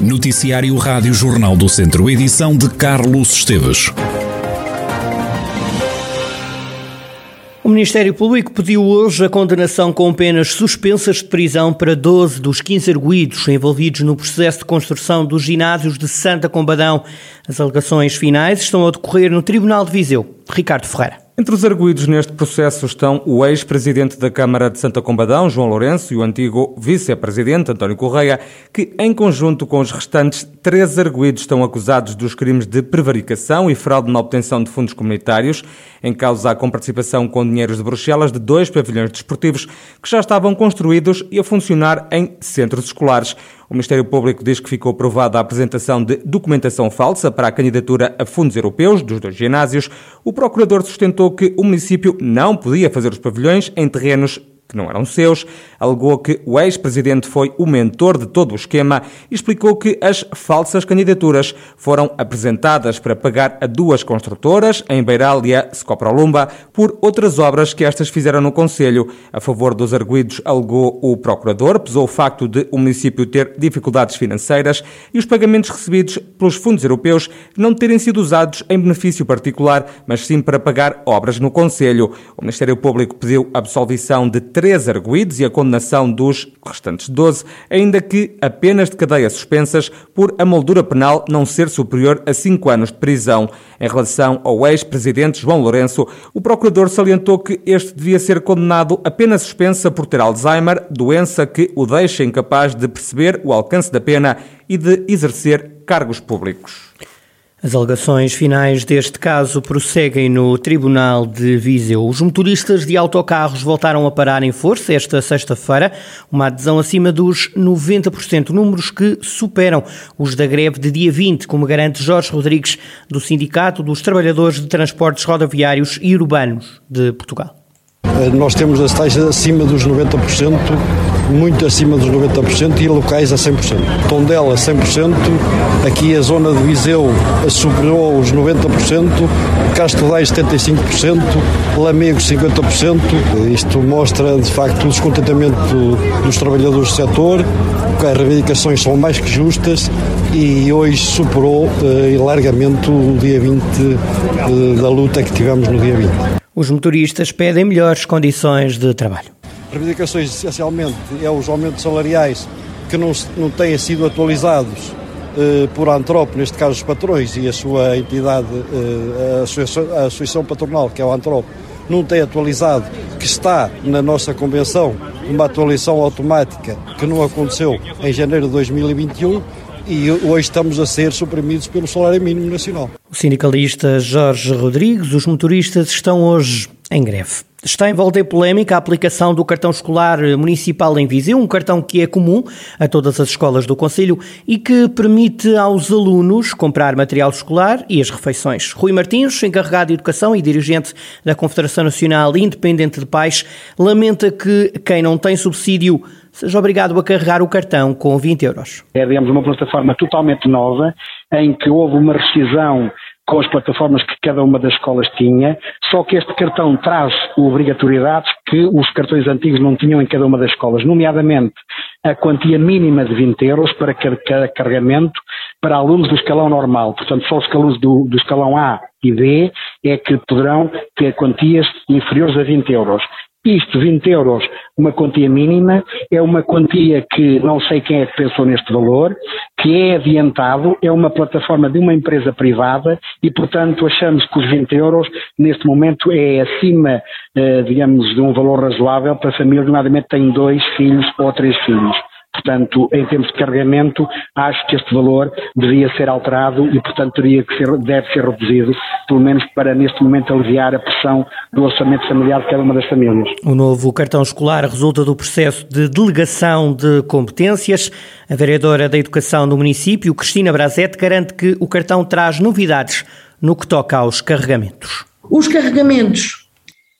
Noticiário Rádio Jornal do Centro, edição de Carlos Esteves. O Ministério Público pediu hoje a condenação com penas suspensas de prisão para 12 dos 15 arguídos envolvidos no processo de construção dos ginásios de Santa Combadão. As alegações finais estão a decorrer no Tribunal de Viseu. Ricardo Ferreira. Entre os arguídos neste processo estão o ex-presidente da Câmara de Santa Combadão, João Lourenço, e o antigo vice-presidente, António Correia, que, em conjunto com os restantes três arguídos, estão acusados dos crimes de prevaricação e fraude na obtenção de fundos comunitários, em causa com participação com dinheiros de Bruxelas de dois pavilhões desportivos que já estavam construídos e a funcionar em centros escolares. O Ministério Público diz que ficou aprovada a apresentação de documentação falsa para a candidatura a fundos europeus dos dois ginásios. O procurador sustentou que o município não podia fazer os pavilhões em terrenos que não eram seus, alegou que o ex-presidente foi o mentor de todo o esquema e explicou que as falsas candidaturas foram apresentadas para pagar a duas construtoras, em Beiral e a Scoprolumba, por outras obras que estas fizeram no Conselho. A favor dos arguídos, alegou o procurador, pesou o facto de o município ter dificuldades financeiras e os pagamentos recebidos pelos fundos europeus não terem sido usados em benefício particular, mas sim para pagar obras no Conselho. O Ministério Público pediu absolvição de três arguídos e a condenação dos restantes 12, ainda que apenas de cadeia suspensas por a moldura penal não ser superior a cinco anos de prisão. Em relação ao ex-presidente João Lourenço, o procurador salientou que este devia ser condenado a pena suspensa por ter Alzheimer, doença que o deixa incapaz de perceber o alcance da pena e de exercer cargos públicos. As alegações finais deste caso prosseguem no Tribunal de Viseu. Os motoristas de autocarros voltaram a parar em força esta sexta-feira, uma adesão acima dos 90%, números que superam os da greve de dia 20, como garante Jorge Rodrigues, do Sindicato dos Trabalhadores de Transportes Rodoviários e Urbanos de Portugal. Eh, nós temos as taxas acima dos 90%, muito acima dos 90% e locais a 100%. Tondela 100%, aqui a zona de Viseu superou os 90%, Castro Daire 75%, Lamego 50%. Isto mostra de facto o descontentamento dos trabalhadores do setor, as reivindicações são mais que justas e hoje superou eh, largamente o dia 20 eh, da luta que tivemos no dia 20. Os motoristas pedem melhores condições de trabalho. Reivindicações, essencialmente, é os aumentos salariais que não, não têm sido atualizados eh, por Antrop, neste caso os patrões e a sua entidade, eh, a, associação, a associação patronal, que é o Antrop, não tem atualizado, que está na nossa convenção, uma atualização automática que não aconteceu em janeiro de 2021 e hoje estamos a ser suprimidos pelo salário mínimo nacional. O sindicalista Jorge Rodrigues, os motoristas estão hoje em greve. Está em volta em polémica a aplicação do cartão escolar municipal em Viseu, um cartão que é comum a todas as escolas do Conselho e que permite aos alunos comprar material escolar e as refeições. Rui Martins, encarregado de Educação e dirigente da Confederação Nacional Independente de Pais, lamenta que quem não tem subsídio seja obrigado a carregar o cartão com 20 euros. É, digamos, uma plataforma totalmente nova, em que houve uma rescisão com as plataformas que cada uma das escolas tinha, só que este cartão traz obrigatoriedades que os cartões antigos não tinham em cada uma das escolas, nomeadamente a quantia mínima de 20 euros para cada carregamento para alunos do escalão normal. Portanto, só os alunos do, do escalão A e B é que poderão ter quantias inferiores a 20 euros. Isto, 20 euros, uma quantia mínima, é uma quantia que não sei quem é que pensou neste valor, que é adiantado, é uma plataforma de uma empresa privada e, portanto, achamos que os 20 euros, neste momento, é acima, eh, digamos, de um valor razoável para famílias, nomeadamente têm dois filhos ou três filhos. Portanto, em termos de carregamento, acho que este valor devia ser alterado e, portanto, teria que ser, deve ser reduzido, pelo menos para, neste momento, aliviar a pressão do orçamento familiar de cada uma das famílias. O novo cartão escolar resulta do processo de delegação de competências. A vereadora da Educação do município, Cristina Brazete, garante que o cartão traz novidades no que toca aos carregamentos. Os carregamentos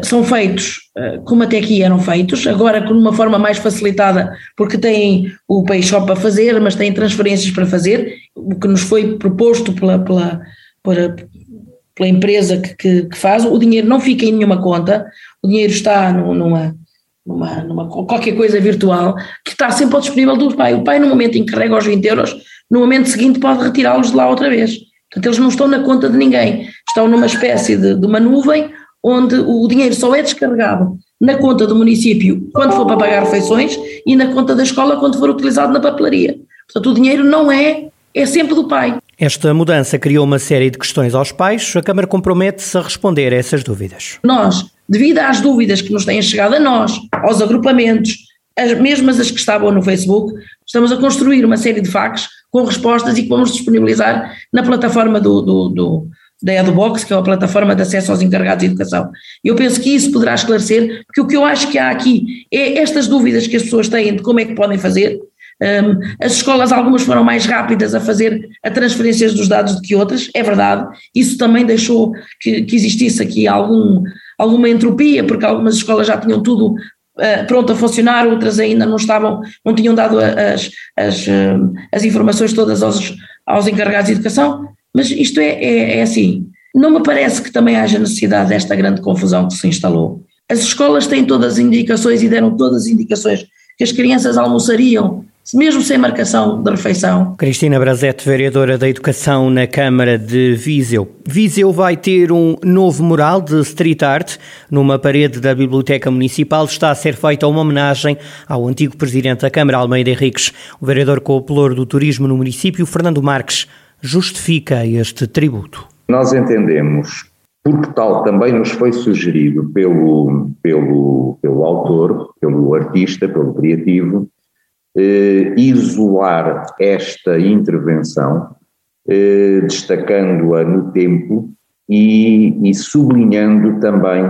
são feitos eh, como até aqui eram feitos, agora de uma forma mais facilitada, porque têm o PayShop para fazer, mas têm transferências para fazer, o que nos foi proposto pela, pela, pela, pela empresa que, que, que, faz, o dinheiro não fica em nenhuma conta, o dinheiro está numa, numa, numa, qualquer coisa virtual, que está sempre ao disponível do pai. O pai, no momento em que carrega os 20 euros, no momento seguinte pode retirá-los de lá outra vez. Portanto, eles não estão na conta de ninguém, estão numa espécie de, de uma nuvem onde o dinheiro só é descarregado na conta do município quando for para pagar refeições e na conta da escola quando for utilizado na papelaria. Portanto, o dinheiro não é, é sempre do pai. Esta mudança criou uma série de questões aos pais. A Câmara compromete-se a responder a essas dúvidas. Nós, devido às dúvidas que nos têm chegado a nós, aos agrupamentos, as mesmas as que estavam no Facebook, estamos a construir uma série de facs com respostas e que vamos disponibilizar na plataforma do, do, do da EduBox, que é a plataforma de acesso aos encarregados de educação. Eu penso que isso poderá esclarecer, porque o que eu acho que há aqui é estas dúvidas que as pessoas têm de como é que podem fazer. Um, as escolas, algumas foram mais rápidas a fazer a transferências dos dados do que outras, é verdade. Isso também deixou que, que existisse aqui algum, alguma entropia, porque algumas escolas já tinham tudo Uh, pronto a funcionar, outras ainda não estavam, não tinham dado as, as, as informações todas aos, aos encarregados de educação, mas isto é, é, é assim, não me parece que também haja necessidade desta grande confusão que se instalou. As escolas têm todas as indicações e deram todas as indicações que as crianças almoçariam mesmo sem marcação de refeição. Cristina Brazete, vereadora da Educação na Câmara de Viseu. Viseu vai ter um novo mural de street art numa parede da Biblioteca Municipal. Está a ser feita uma homenagem ao antigo presidente da Câmara, Almeida Henriques. O vereador com o do turismo no município, Fernando Marques, justifica este tributo? Nós entendemos, porque tal também nos foi sugerido pelo, pelo, pelo autor, pelo artista, pelo criativo, eh, isolar esta intervenção, eh, destacando-a no tempo e, e sublinhando também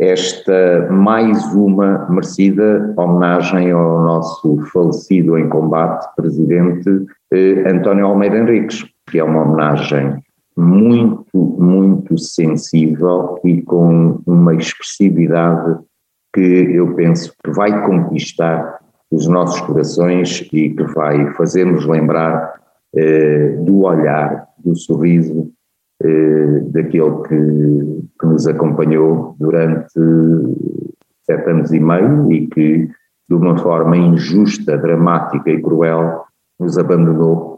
esta mais uma merecida homenagem ao nosso falecido em combate presidente eh, António Almeida Henriques que é uma homenagem muito, muito sensível e com uma expressividade que eu penso que vai conquistar os nossos corações e que vai fazer-nos lembrar eh, do olhar, do sorriso eh, daquele que, que nos acompanhou durante sete anos e meio e que, de uma forma injusta, dramática e cruel, nos abandonou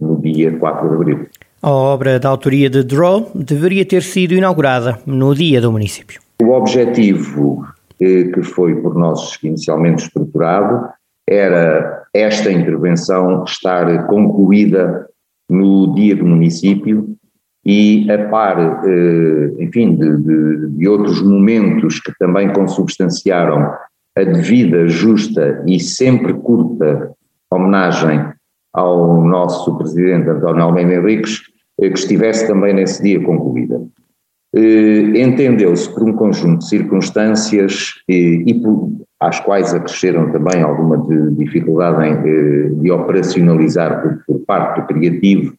no dia 4 de abril. A obra da autoria de Draw deveria ter sido inaugurada no dia do município. O objetivo eh, que foi por nós inicialmente estruturado era esta intervenção estar concluída no dia do município e a par, eh, enfim, de, de, de outros momentos que também consubstanciaram a devida, justa e sempre curta homenagem ao nosso presidente António Almeida Henriques eh, que estivesse também nesse dia concluída. Eh, entendeu-se por um conjunto de circunstâncias e, e às quais acresceram também alguma de, dificuldade em, de, operacionalizar por, por, parte do criativo,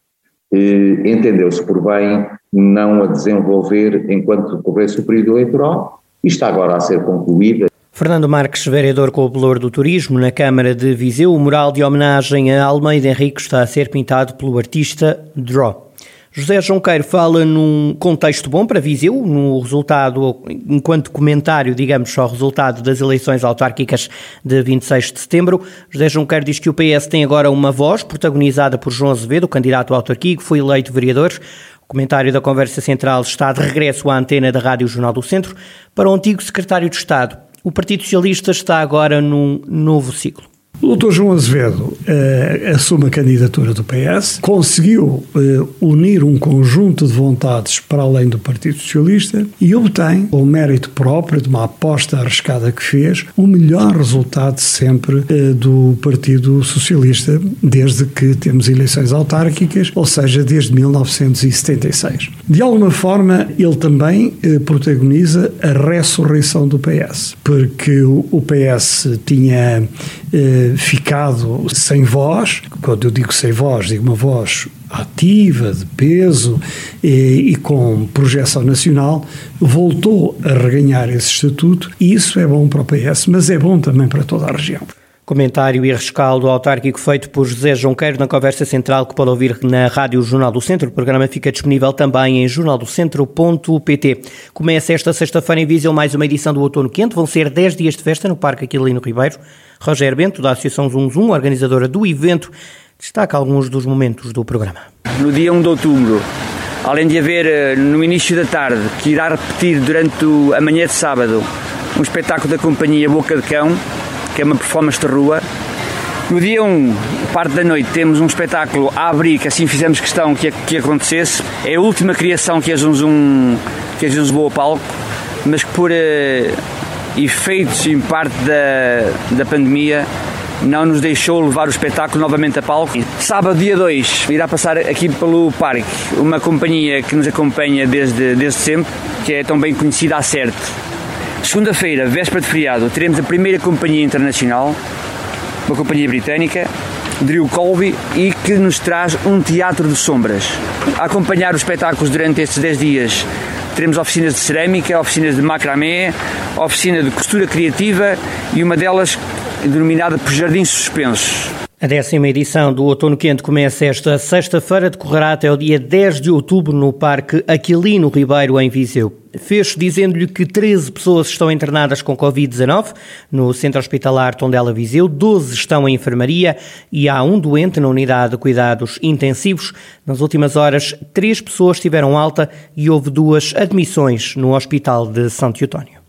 entendeu-se por bem não a desenvolver enquanto decorresse o período eleitoral e está agora a ser concluída Fernando Marques, vereador com o valor do turismo na Câmara de Viseu, o mural de homenagem a Almeida Henrique está a ser pintado pelo artista Draw. José Junqueiro fala num contexto bom para Viseu, no resultado, enquanto comentário, digamos, ao resultado das eleições autárquicas de 26 de setembro. José Junqueiro diz que o PS tem agora uma voz protagonizada por João Azevedo, candidato autárquico, foi eleito vereador. O comentário da conversa central está de regresso à antena da Rádio Jornal do Centro para o antigo secretário de Estado, o Partido Socialista está agora num novo ciclo. O Dr. João Azevedo eh, assume a candidatura do PS, conseguiu eh, unir um conjunto de vontades para além do Partido Socialista e obtém, com mérito próprio de uma aposta arriscada que fez, o melhor resultado sempre eh, do Partido Socialista desde que temos eleições autárquicas, ou seja, desde 1976. De alguma forma, ele também eh, protagoniza a ressurreição do PS, porque o, o PS tinha eh, ficado sem voz. Quando eu digo sem voz, digo uma voz ativa, de peso e, e, com projeção nacional, voltou a reganhar esse estatuto e isso é bom para o PS, mas é bom também para toda a região. Comentário e rescaldo autárquico feito por José Jonqueiro na conversa central que pode ouvir na Rádio Jornal do Centro. O programa fica disponível também em jornaldocentro.pt. Começa esta sexta-feira em Viseu mais uma edição do Outono Quente. Vão ser 10 dias de festa no Parque Aquilino Ribeiro. Roger Bento, da Associação Zum Zum, organizadora do evento, destaca alguns dos momentos do programa. No dia 1 de outubro, além de haver eh, no início da tarde, que irá repetir durante a manhã de sábado, um espetáculo da companhia Boca de Cão, que é uma performance de rua. No dia 1, parte da noite, temos um espetáculo a abrir, que assim fizemos questão que, que acontecesse. É a última criação que a Zunzum, que a Zunzum boa palco, mas que por uh, efeitos em parte da, da pandemia não nos deixou levar o espetáculo novamente a palco. Sábado, dia 2, irá passar aqui pelo parque uma companhia que nos acompanha desde, desde sempre, que é tão bem conhecida a CERT. Segunda-feira, véspera de feriado, teremos a primeira companhia internacional, uma companhia britânica, Drew Colby, e que nos traz um teatro de sombras. A acompanhar os espetáculos durante estes 10 dias, teremos oficinas de cerâmica, oficinas de macramé, oficina de costura criativa e uma delas denominada por Jardins Suspensos. A décima edição do Outono Quente começa esta sexta-feira, decorrerá até o dia 10 de outubro no Parque Aquilino Ribeiro, em Viseu. Fez dizendo-lhe que 13 pessoas estão internadas com Covid-19 no Centro Hospitalar Tondela Viseu, 12 estão em enfermaria e há um doente na unidade de cuidados intensivos. Nas últimas horas, três pessoas tiveram alta e houve duas admissões no Hospital de Santo Eutónio.